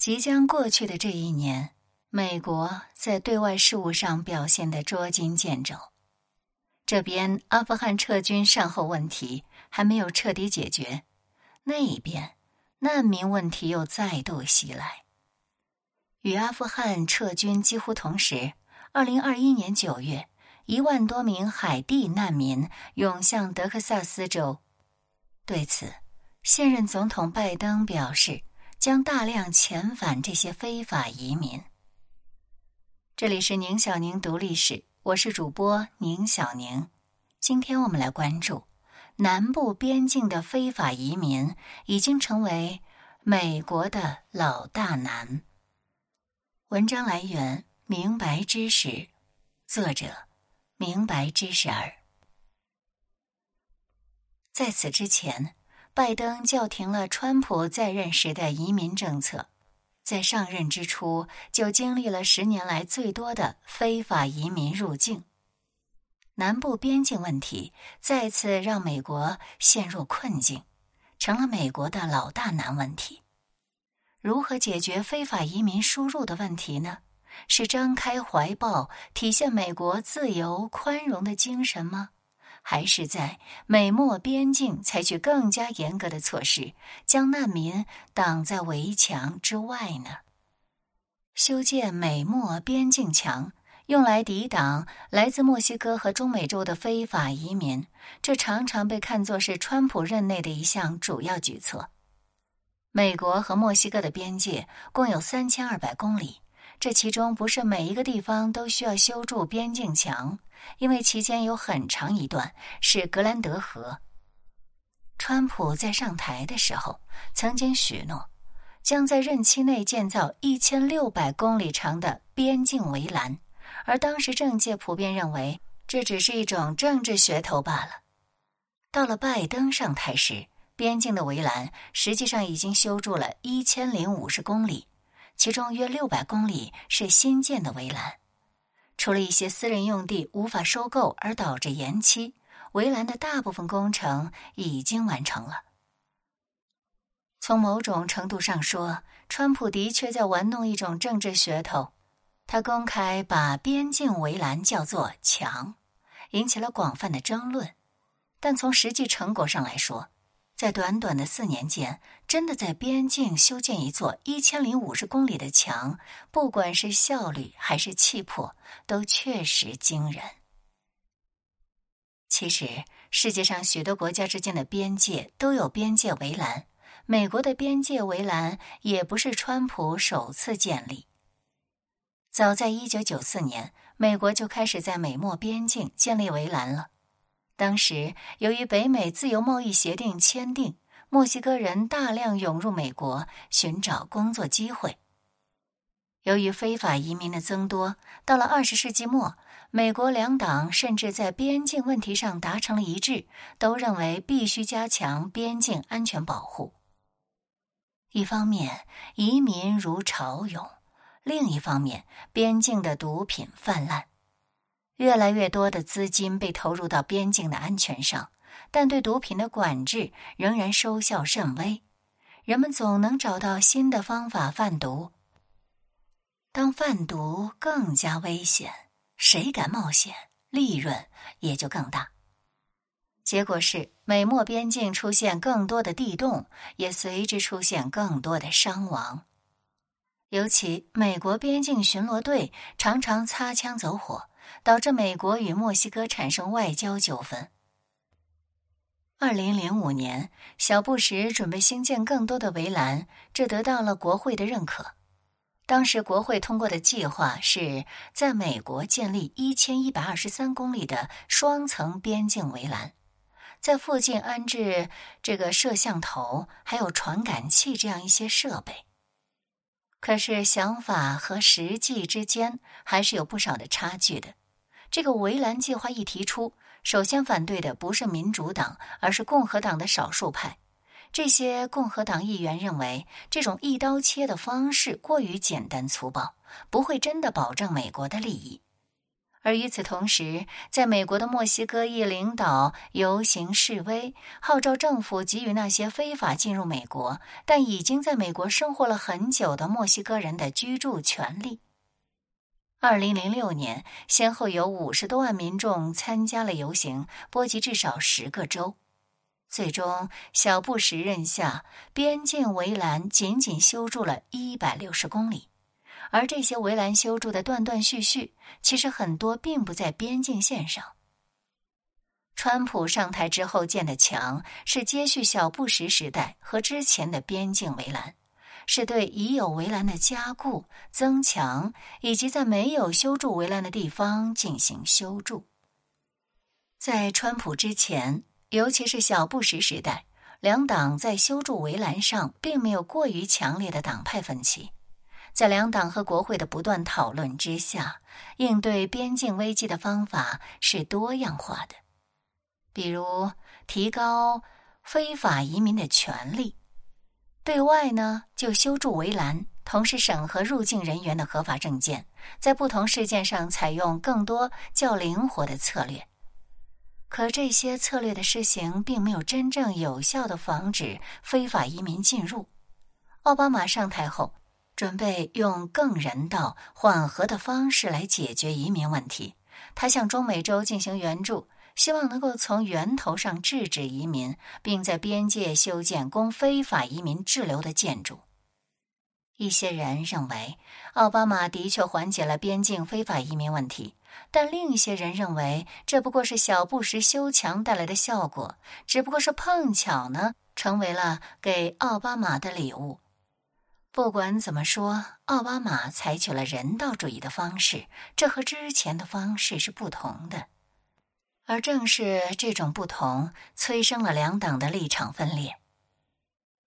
即将过去的这一年，美国在对外事务上表现得捉襟见肘。这边阿富汗撤军善后问题还没有彻底解决，那一边难民问题又再度袭来。与阿富汗撤军几乎同时，二零二一年九月，一万多名海地难民涌向德克萨斯州。对此，现任总统拜登表示。将大量遣返这些非法移民。这里是宁小宁读历史，我是主播宁小宁。今天我们来关注南部边境的非法移民已经成为美国的老大难。文章来源：明白知识，作者：明白知识儿。在此之前。拜登叫停了川普在任时的移民政策，在上任之初就经历了十年来最多的非法移民入境。南部边境问题再次让美国陷入困境，成了美国的老大难问题。如何解决非法移民输入的问题呢？是张开怀抱，体现美国自由宽容的精神吗？还是在美墨边境采取更加严格的措施，将难民挡在围墙之外呢？修建美墨边境墙，用来抵挡来自墨西哥和中美洲的非法移民，这常常被看作是川普任内的一项主要举措。美国和墨西哥的边界共有三千二百公里。这其中不是每一个地方都需要修筑边境墙，因为其间有很长一段是格兰德河。川普在上台的时候曾经许诺，将在任期内建造一千六百公里长的边境围栏，而当时政界普遍认为这只是一种政治噱头罢了。到了拜登上台时，边境的围栏实际上已经修筑了一千零五十公里。其中约六百公里是新建的围栏，除了一些私人用地无法收购而导致延期，围栏的大部分工程已经完成了。从某种程度上说，川普的确在玩弄一种政治噱头，他公开把边境围栏叫做“墙”，引起了广泛的争论。但从实际成果上来说，在短短的四年间，真的在边境修建一座一千零五十公里的墙，不管是效率还是气魄，都确实惊人。其实，世界上许多国家之间的边界都有边界围栏，美国的边界围栏也不是川普首次建立。早在一九九四年，美国就开始在美墨边境建立围栏了。当时，由于北美自由贸易协定签订，墨西哥人大量涌入美国寻找工作机会。由于非法移民的增多，到了二十世纪末，美国两党甚至在边境问题上达成了一致，都认为必须加强边境安全保护。一方面，移民如潮涌；另一方面，边境的毒品泛滥。越来越多的资金被投入到边境的安全上，但对毒品的管制仍然收效甚微。人们总能找到新的方法贩毒。当贩毒更加危险，谁敢冒险，利润也就更大。结果是，美墨边境出现更多的地洞，也随之出现更多的伤亡。尤其美国边境巡逻队常常擦枪走火。导致美国与墨西哥产生外交纠纷。二零零五年，小布什准备兴建更多的围栏，这得到了国会的认可。当时国会通过的计划是在美国建立一千一百二十三公里的双层边境围栏，在附近安置这个摄像头、还有传感器这样一些设备。可是想法和实际之间还是有不少的差距的。这个围栏计划一提出，首先反对的不是民主党，而是共和党的少数派。这些共和党议员认为，这种一刀切的方式过于简单粗暴，不会真的保证美国的利益。而与此同时，在美国的墨西哥一领导游行示威，号召政府给予那些非法进入美国但已经在美国生活了很久的墨西哥人的居住权利。二零零六年，先后有五十多万民众参加了游行，波及至少十个州。最终，小布什任下，边境围栏仅仅修筑了一百六十公里。而这些围栏修筑的断断续续，其实很多并不在边境线上。川普上台之后建的墙，是接续小布什时代和之前的边境围栏，是对已有围栏的加固、增强，以及在没有修筑围栏的地方进行修筑。在川普之前，尤其是小布什时代，两党在修筑围栏上并没有过于强烈的党派分歧。在两党和国会的不断讨论之下，应对边境危机的方法是多样化的，比如提高非法移民的权利；对外呢，就修筑围栏，同时审核入境人员的合法证件，在不同事件上采用更多较灵活的策略。可这些策略的施行，并没有真正有效的防止非法移民进入。奥巴马上台后。准备用更人道、缓和的方式来解决移民问题。他向中美洲进行援助，希望能够从源头上制止移民，并在边界修建供非法移民滞留的建筑。一些人认为，奥巴马的确缓解了边境非法移民问题，但另一些人认为，这不过是小布什修墙带来的效果，只不过是碰巧呢，成为了给奥巴马的礼物。不管怎么说，奥巴马采取了人道主义的方式，这和之前的方式是不同的。而正是这种不同，催生了两党的立场分裂。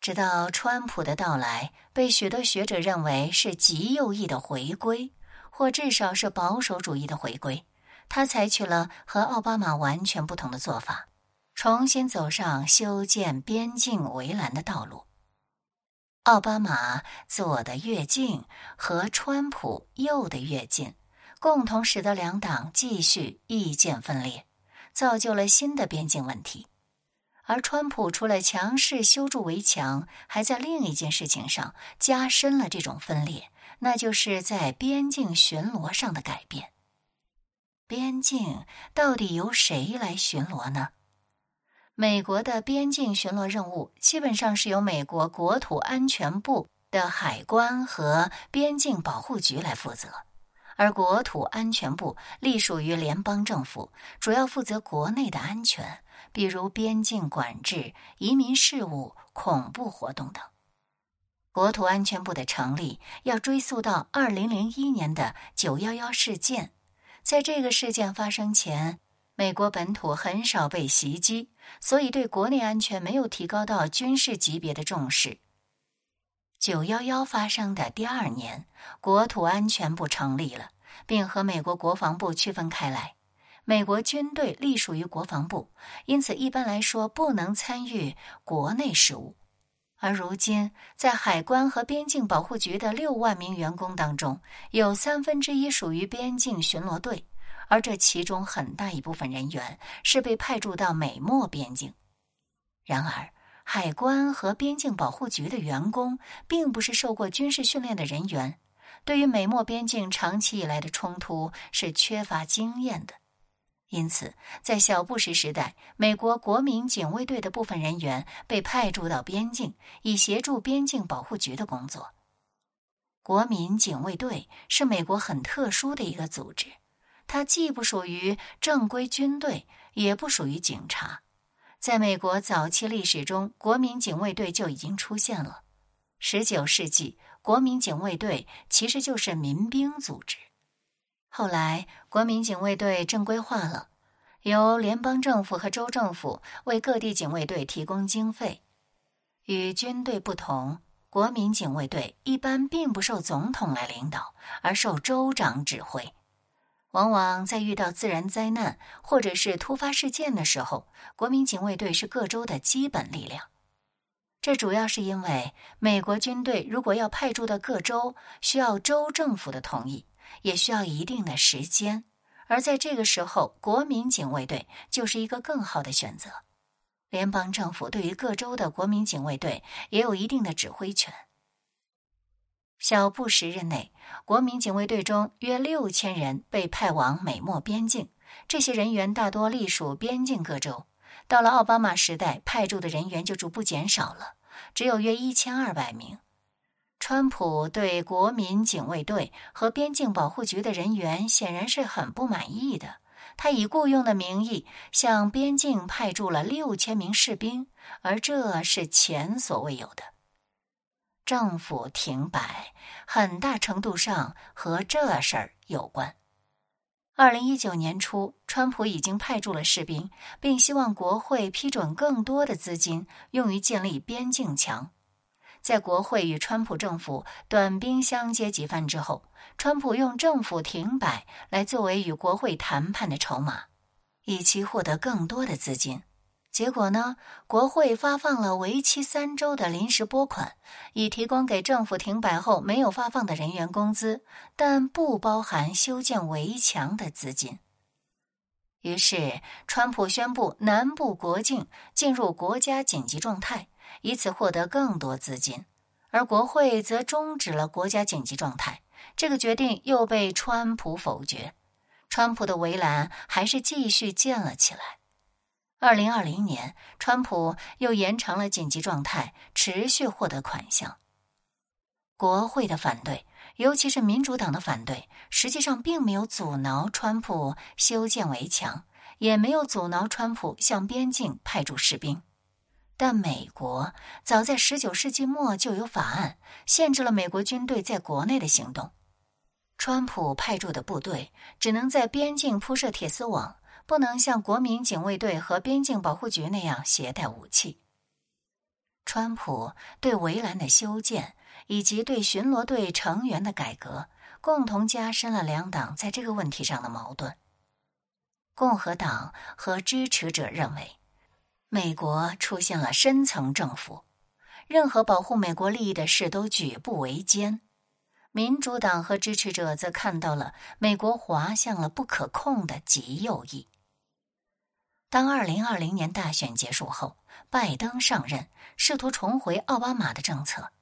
直到川普的到来，被许多学者认为是极右翼的回归，或至少是保守主义的回归。他采取了和奥巴马完全不同的做法，重新走上修建边境围栏的道路。奥巴马左的越近和川普右的越近，共同使得两党继续意见分裂，造就了新的边境问题。而川普除了强势修筑围墙，还在另一件事情上加深了这种分裂，那就是在边境巡逻上的改变。边境到底由谁来巡逻呢？美国的边境巡逻任务基本上是由美国国土安全部的海关和边境保护局来负责，而国土安全部隶属于联邦政府，主要负责国内的安全，比如边境管制、移民事务、恐怖活动等。国土安全部的成立要追溯到二零零一年的九幺幺事件，在这个事件发生前。美国本土很少被袭击，所以对国内安全没有提高到军事级别的重视。九幺幺发生的第二年，国土安全部成立了，并和美国国防部区分开来。美国军队隶属于国防部，因此一般来说不能参与国内事务。而如今，在海关和边境保护局的六万名员工当中，有三分之一属于边境巡逻队。而这其中很大一部分人员是被派驻到美墨边境。然而，海关和边境保护局的员工并不是受过军事训练的人员，对于美墨边境长期以来的冲突是缺乏经验的。因此，在小布什时代，美国国民警卫队的部分人员被派驻到边境，以协助边境保护局的工作。国民警卫队是美国很特殊的一个组织。它既不属于正规军队，也不属于警察。在美国早期历史中，国民警卫队就已经出现了。十九世纪，国民警卫队其实就是民兵组织。后来，国民警卫队正规化了，由联邦政府和州政府为各地警卫队提供经费。与军队不同，国民警卫队一般并不受总统来领导，而受州长指挥。往往在遇到自然灾难或者是突发事件的时候，国民警卫队是各州的基本力量。这主要是因为美国军队如果要派驻到各州，需要州政府的同意，也需要一定的时间，而在这个时候，国民警卫队就是一个更好的选择。联邦政府对于各州的国民警卫队也有一定的指挥权。小布什任内，国民警卫队中约六千人被派往美墨边境，这些人员大多隶属边境各州。到了奥巴马时代，派驻的人员就逐步减少了，只有约一千二百名。川普对国民警卫队和边境保护局的人员显然是很不满意的。他以雇佣的名义向边境派驻了六千名士兵，而这是前所未有的。政府停摆很大程度上和这事儿有关。二零一九年初，川普已经派驻了士兵，并希望国会批准更多的资金用于建立边境墙。在国会与川普政府短兵相接几番之后，川普用政府停摆来作为与国会谈判的筹码，以期获得更多的资金。结果呢？国会发放了为期三周的临时拨款，以提供给政府停摆后没有发放的人员工资，但不包含修建围墙的资金。于是，川普宣布南部国境进入国家紧急状态。以此获得更多资金，而国会则终止了国家紧急状态。这个决定又被川普否决，川普的围栏还是继续建了起来。二零二零年，川普又延长了紧急状态，持续获得款项。国会的反对，尤其是民主党的反对，实际上并没有阻挠川普修建围墙，也没有阻挠川普向边境派驻士兵。但美国早在十九世纪末就有法案限制了美国军队在国内的行动。川普派驻的部队只能在边境铺设铁丝网，不能像国民警卫队和边境保护局那样携带武器。川普对围栏的修建以及对巡逻队成员的改革，共同加深了两党在这个问题上的矛盾。共和党和支持者认为。美国出现了深层政府，任何保护美国利益的事都举步维艰。民主党和支持者则看到了美国滑向了不可控的极右翼。当二零二零年大选结束后，拜登上任，试图重回奥巴马的政策，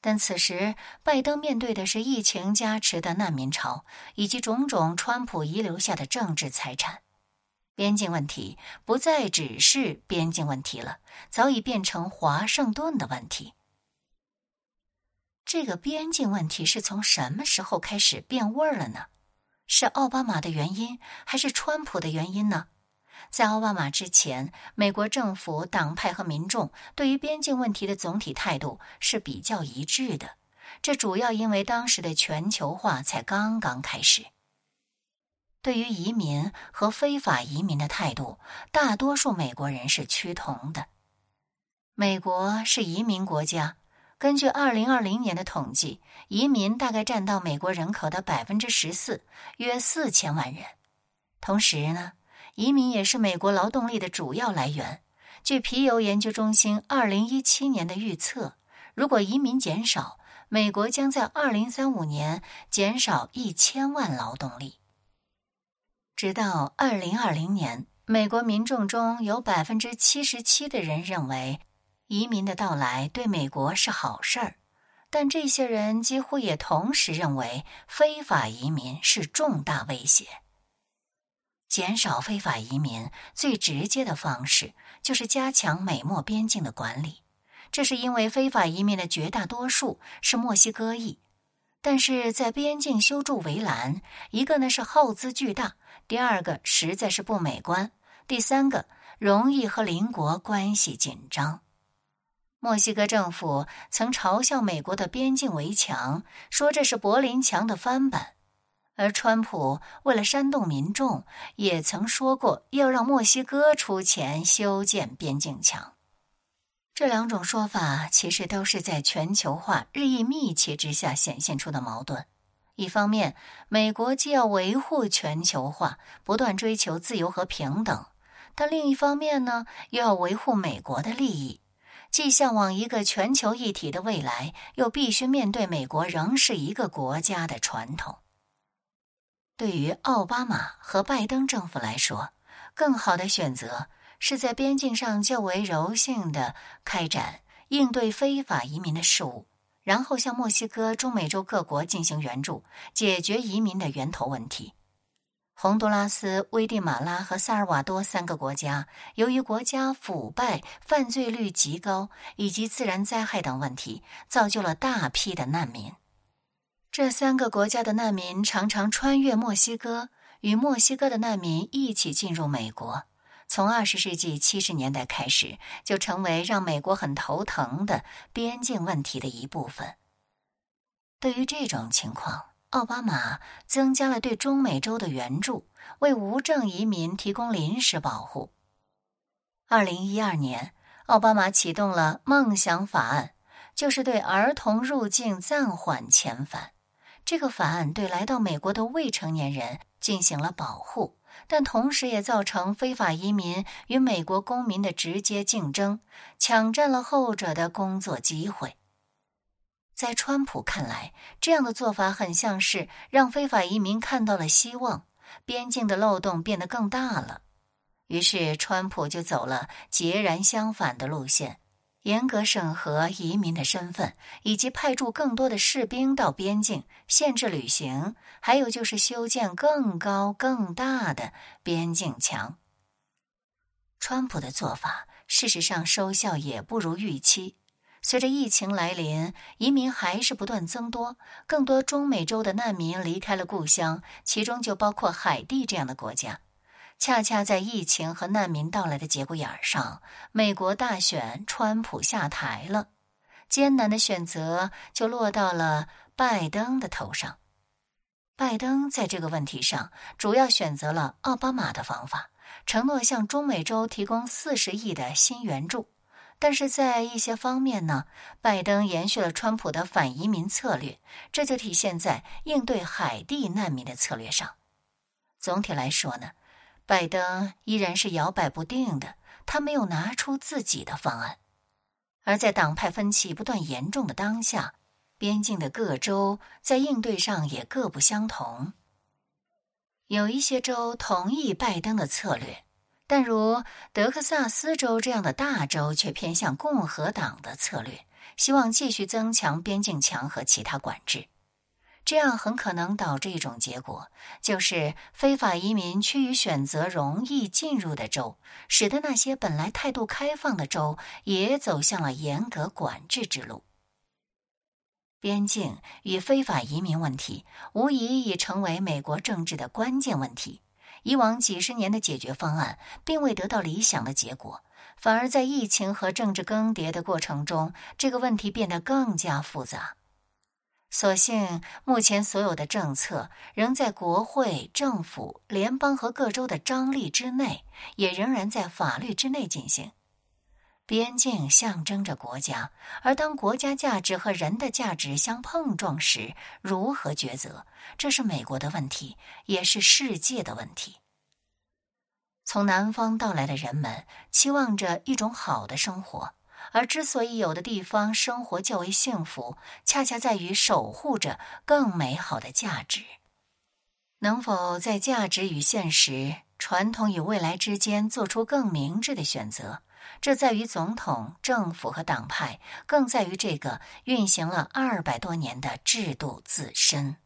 但此时拜登面对的是疫情加持的难民潮，以及种种川普遗留下的政治财产。边境问题不再只是边境问题了，早已变成华盛顿的问题。这个边境问题是从什么时候开始变味儿了呢？是奥巴马的原因，还是川普的原因呢？在奥巴马之前，美国政府、党派和民众对于边境问题的总体态度是比较一致的。这主要因为当时的全球化才刚刚开始。对于移民和非法移民的态度，大多数美国人是趋同的。美国是移民国家，根据二零二零年的统计，移民大概占到美国人口的百分之十四，约四千万人。同时呢，移民也是美国劳动力的主要来源。据皮尤研究中心二零一七年的预测，如果移民减少，美国将在二零三五年减少一千万劳动力。直到二零二零年，美国民众中有百分之七十七的人认为移民的到来对美国是好事儿，但这些人几乎也同时认为非法移民是重大威胁。减少非法移民最直接的方式就是加强美墨边境的管理，这是因为非法移民的绝大多数是墨西哥裔，但是在边境修筑围栏，一个呢是耗资巨大。第二个实在是不美观，第三个容易和邻国关系紧张。墨西哥政府曾嘲笑美国的边境围墙，说这是柏林墙的翻版，而川普为了煽动民众，也曾说过要让墨西哥出钱修建边境墙。这两种说法其实都是在全球化日益密切之下显现出的矛盾。一方面，美国既要维护全球化，不断追求自由和平等；但另一方面呢，又要维护美国的利益，既向往一个全球一体的未来，又必须面对美国仍是一个国家的传统。对于奥巴马和拜登政府来说，更好的选择是在边境上较为柔性的开展应对非法移民的事务，然后向墨西哥、中美洲各国进行援助，解决移民的源头问题。洪都拉斯、危地马拉和萨尔瓦多三个国家，由于国家腐败、犯罪率极高以及自然灾害等问题，造就了大批的难民。这三个国家的难民常常穿越墨西哥，与墨西哥的难民一起进入美国。从二十世纪七十年代开始，就成为让美国很头疼的边境问题的一部分。对于这种情况，奥巴马增加了对中美洲的援助，为无证移民提供临时保护。二零一二年，奥巴马启动了“梦想法案”，就是对儿童入境暂缓遣返。这个法案对来到美国的未成年人进行了保护，但同时也造成非法移民与美国公民的直接竞争，抢占了后者的工作机会。在川普看来，这样的做法很像是让非法移民看到了希望，边境的漏洞变得更大了。于是，川普就走了截然相反的路线。严格审核移民的身份，以及派驻更多的士兵到边境，限制旅行，还有就是修建更高更大的边境墙。川普的做法，事实上收效也不如预期。随着疫情来临，移民还是不断增多，更多中美洲的难民离开了故乡，其中就包括海地这样的国家。恰恰在疫情和难民到来的节骨眼上，美国大选，川普下台了，艰难的选择就落到了拜登的头上。拜登在这个问题上主要选择了奥巴马的方法，承诺向中美洲提供四十亿的新援助，但是在一些方面呢，拜登延续了川普的反移民策略，这就体现在应对海地难民的策略上。总体来说呢。拜登依然是摇摆不定的，他没有拿出自己的方案。而在党派分歧不断严重的当下，边境的各州在应对上也各不相同。有一些州同意拜登的策略，但如德克萨斯州这样的大州却偏向共和党的策略，希望继续增强边境墙和其他管制。这样很可能导致一种结果，就是非法移民趋于选择容易进入的州，使得那些本来态度开放的州也走向了严格管制之路。边境与非法移民问题无疑已成为美国政治的关键问题。以往几十年的解决方案并未得到理想的结果，反而在疫情和政治更迭的过程中，这个问题变得更加复杂。所幸，目前所有的政策仍在国会、政府、联邦和各州的张力之内，也仍然在法律之内进行。边境象征着国家，而当国家价值和人的价值相碰撞时，如何抉择？这是美国的问题，也是世界的问题。从南方到来的人们期望着一种好的生活。而之所以有的地方生活较为幸福，恰恰在于守护着更美好的价值。能否在价值与现实、传统与未来之间做出更明智的选择，这在于总统、政府和党派，更在于这个运行了二百多年的制度自身。